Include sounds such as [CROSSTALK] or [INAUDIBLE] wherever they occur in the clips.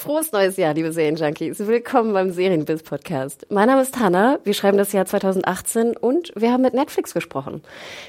Frohes neues Jahr, liebe Serienjunkies. Willkommen beim Serienbiz Podcast. Mein Name ist Hanna. Wir schreiben das Jahr 2018 und wir haben mit Netflix gesprochen.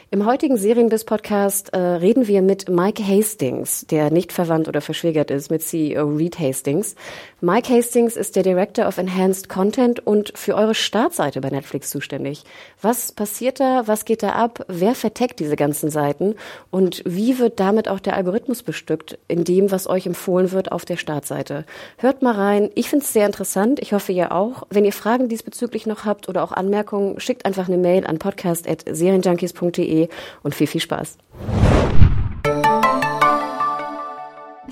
Im heutigen Serienbiz Podcast äh, reden wir mit Mike Hastings, der nicht verwandt oder verschwägert ist mit CEO Reed Hastings. Mike Hastings ist der Director of Enhanced Content und für eure Startseite bei Netflix zuständig. Was passiert da? Was geht da ab? Wer verteckt diese ganzen Seiten? Und wie wird damit auch der Algorithmus bestückt in dem, was euch empfohlen wird auf der Startseite? Hört mal rein. Ich finde es sehr interessant. Ich hoffe, ihr auch. Wenn ihr Fragen diesbezüglich noch habt oder auch Anmerkungen, schickt einfach eine Mail an podcast.serienjunkies.de und viel, viel Spaß.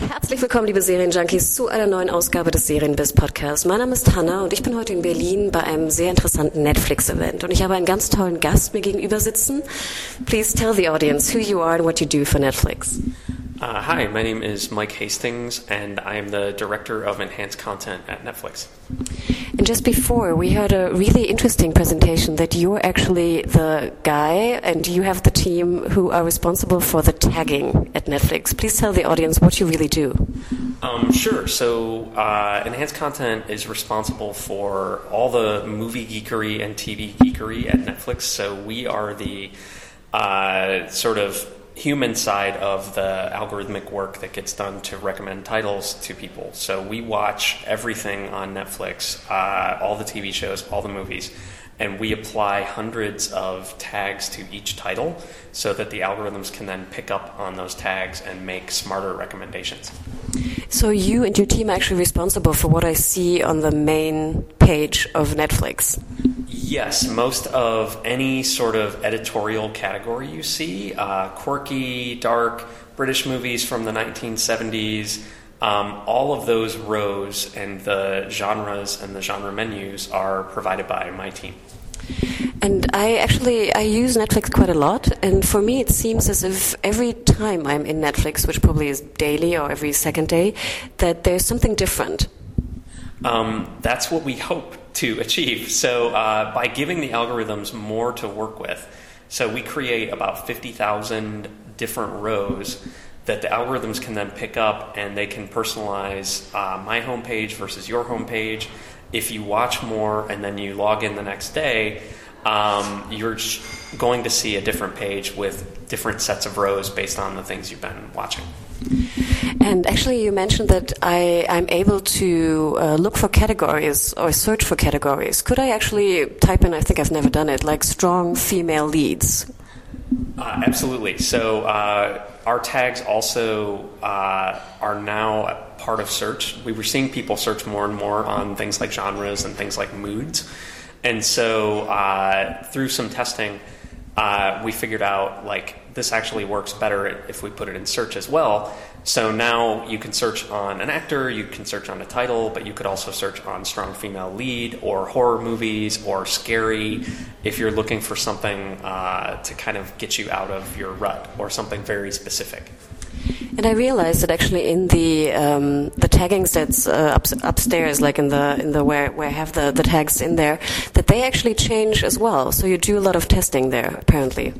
Herzlich willkommen, liebe Serienjunkies, zu einer neuen Ausgabe des Serienbiz Podcasts. Mein Name ist Hanna und ich bin heute in Berlin bei einem sehr interessanten Netflix-Event. Und ich habe einen ganz tollen Gast mir gegenüber sitzen. Please tell the audience who you are and what you do for Netflix. Uh, hi, my name is Mike Hastings, and I am the director of enhanced content at Netflix. And just before, we heard a really interesting presentation that you're actually the guy and you have the team who are responsible for the tagging at Netflix. Please tell the audience what you really do. Um, sure. So, uh, enhanced content is responsible for all the movie geekery and TV geekery at Netflix. So, we are the uh, sort of human side of the algorithmic work that gets done to recommend titles to people. So we watch everything on Netflix, uh, all the TV shows, all the movies, and we apply hundreds of tags to each title so that the algorithms can then pick up on those tags and make smarter recommendations. So you and your team are actually responsible for what I see on the main page of Netflix. Yes, most of any sort of editorial category you see, uh, quirky, dark, British movies from the 1970s, um, all of those rows and the genres and the genre menus are provided by my team. And I actually I use Netflix quite a lot, and for me it seems as if every time I'm in Netflix, which probably is daily or every second day, that there's something different. Um, that's what we hope to achieve. So, uh, by giving the algorithms more to work with, so we create about 50,000 different rows that the algorithms can then pick up and they can personalize uh, my homepage versus your homepage. If you watch more and then you log in the next day, um, you're going to see a different page with different sets of rows based on the things you've been watching. And actually, you mentioned that I, I'm able to uh, look for categories or search for categories. Could I actually type in, I think I've never done it, like strong female leads? Uh, absolutely. So, uh, our tags also uh, are now a part of search. We were seeing people search more and more on things like genres and things like moods. And so, uh, through some testing, uh, we figured out like this actually works better if we put it in search as well. So now you can search on an actor, you can search on a title, but you could also search on strong female lead or horror movies or scary if you're looking for something uh, to kind of get you out of your rut or something very specific. And I realized that actually in the um, the tagging sets uh, up, upstairs, like in the in the where where I have the, the tags in there, that they actually change as well. So you do a lot of testing there, apparently.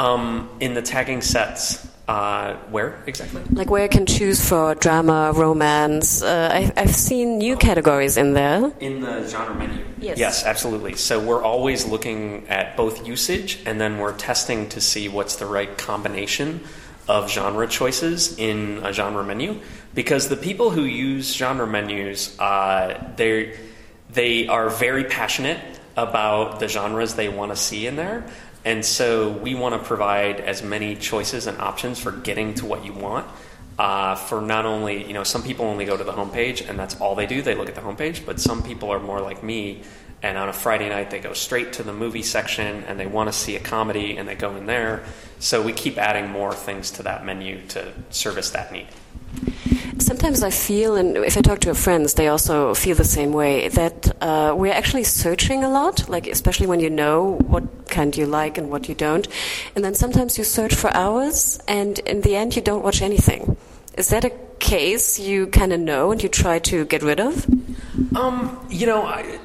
Um, in the tagging sets, uh, where exactly? Like where I can choose for drama, romance. Uh, I, I've seen new categories in there. In the genre menu? Yes. Yes, absolutely. So we're always looking at both usage and then we're testing to see what's the right combination of genre choices in a genre menu because the people who use genre menus, uh, they they are very passionate about the genres they want to see in there. And so we want to provide as many choices and options for getting to what you want. Uh, for not only, you know, some people only go to the homepage and that's all they do, they look at the homepage, but some people are more like me and on a Friday night they go straight to the movie section and they want to see a comedy and they go in there. So we keep adding more things to that menu to service that need. Sometimes I feel, and if I talk to friends, they also feel the same way, that uh, we're actually searching a lot, like especially when you know what kind you like and what you don't. And then sometimes you search for hours, and in the end, you don't watch anything. Is that a case you kind of know and you try to get rid of? Um, you know, I,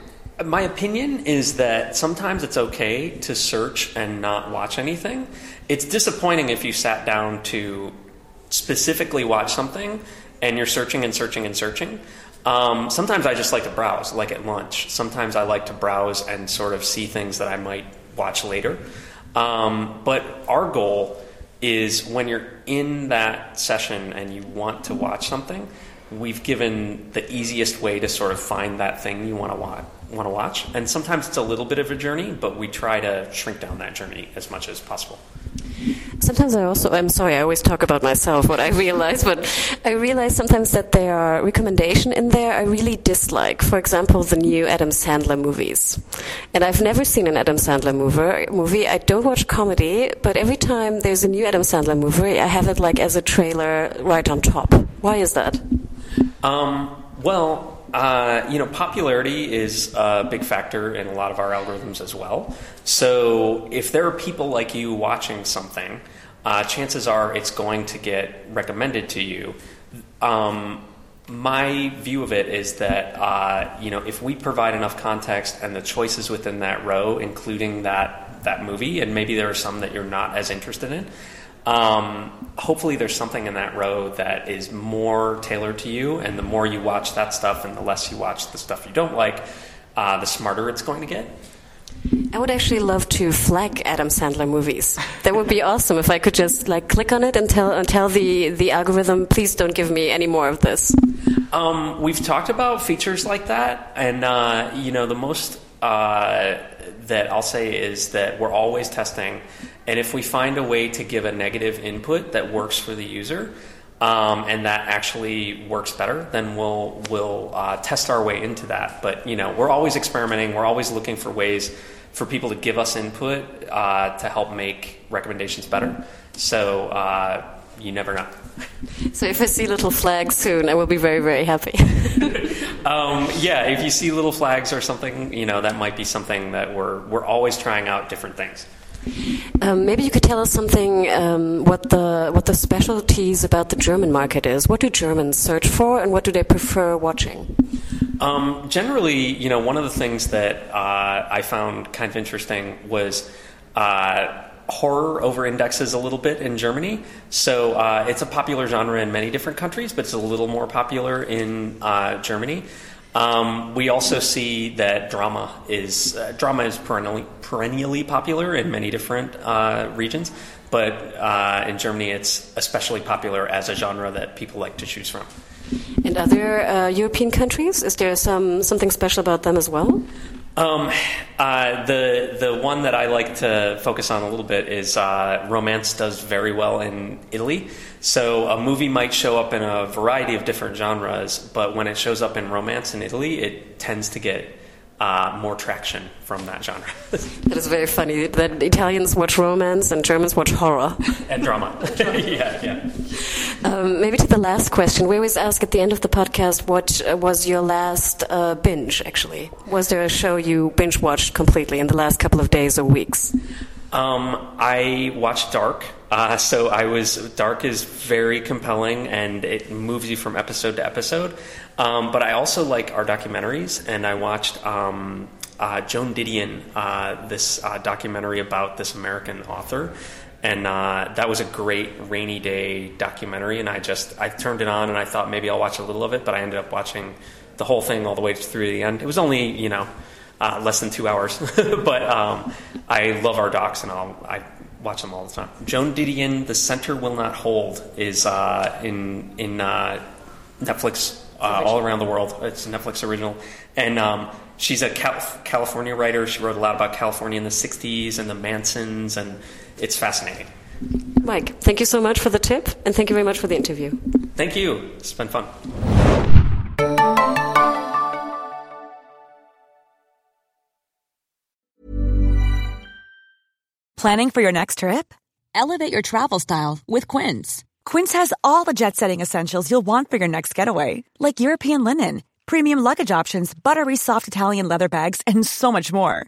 my opinion is that sometimes it's okay to search and not watch anything. It's disappointing if you sat down to specifically watch something and you're searching and searching and searching. Um, sometimes I just like to browse, like at lunch. Sometimes I like to browse and sort of see things that I might watch later. Um, but our goal is when you're in that session and you want to watch something, we've given the easiest way to sort of find that thing you want to watch want to watch. And sometimes it's a little bit of a journey, but we try to shrink down that journey as much as possible. Sometimes I also, I'm sorry, I always talk about myself, what I realize, but I realize sometimes that there are recommendations in there I really dislike. For example, the new Adam Sandler movies. And I've never seen an Adam Sandler movie. movie. I don't watch comedy, but every time there's a new Adam Sandler movie, I have it like as a trailer right on top. Why is that? Um, well, uh, you know, popularity is a big factor in a lot of our algorithms as well. So if there are people like you watching something, uh, chances are it's going to get recommended to you. Um, my view of it is that uh, you know if we provide enough context and the choices within that row, including that that movie, and maybe there are some that you're not as interested in, um, hopefully, there's something in that row that is more tailored to you, and the more you watch that stuff and the less you watch the stuff you don't like, uh, the smarter it's going to get. I would actually love to flag Adam Sandler movies. That would be awesome if I could just like click on it and tell and tell the the algorithm, please don't give me any more of this. Um, we've talked about features like that, and uh, you know the most uh, that I'll say is that we're always testing and if we find a way to give a negative input that works for the user, um, and that actually works better, then we'll we'll uh, test our way into that. But you know, we're always experimenting. We're always looking for ways for people to give us input uh, to help make recommendations better. So uh, you never know. So if I see little flags soon, I will be very very happy. [LAUGHS] um, yeah, if you see little flags or something, you know that might be something that we're we're always trying out different things. Um, maybe you could tell us something um, what the what the specialties about the German market is. What do Germans search for, and what do they prefer watching? Um, generally, you know, one of the things that uh, I found kind of interesting was. Uh, horror over indexes a little bit in Germany. So uh, it's a popular genre in many different countries, but it's a little more popular in uh, Germany. Um, we also see that drama is uh, drama is perennially, perennially popular in many different uh, regions, but uh, in Germany it's especially popular as a genre that people like to choose from. In other uh, European countries, is there some something special about them as well? Um, uh, the the one that I like to focus on a little bit is uh, romance does very well in Italy. So a movie might show up in a variety of different genres, but when it shows up in romance in Italy, it tends to get uh, more traction from that genre. [LAUGHS] that is very funny that Italians watch romance and Germans watch horror. and drama. [LAUGHS] yeah, yeah. Um, maybe to the last question. We always ask at the end of the podcast what uh, was your last uh, binge, actually? Was there a show you binge watched completely in the last couple of days or weeks? Um, I watched Dark. Uh, so I was Dark is very compelling and it moves you from episode to episode. Um, but I also like our documentaries, and I watched um, uh, Joan Didion, uh, this uh, documentary about this American author. And uh, that was a great rainy day documentary, and I just I turned it on and I thought maybe I'll watch a little of it, but I ended up watching the whole thing all the way through to the end. It was only you know uh, less than two hours, [LAUGHS] but um, I love our docs and I'll, I watch them all the time. Joan Didion, The Center Will Not Hold, is uh, in in uh, Netflix uh, all around the world. It's a Netflix original, and um, she's a Cal- California writer. She wrote a lot about California in the '60s and the Mansons, and it's fascinating. Mike, thank you so much for the tip, and thank you very much for the interview. Thank you. It's been fun. Planning for your next trip? Elevate your travel style with Quince. Quince has all the jet setting essentials you'll want for your next getaway, like European linen, premium luggage options, buttery soft Italian leather bags, and so much more.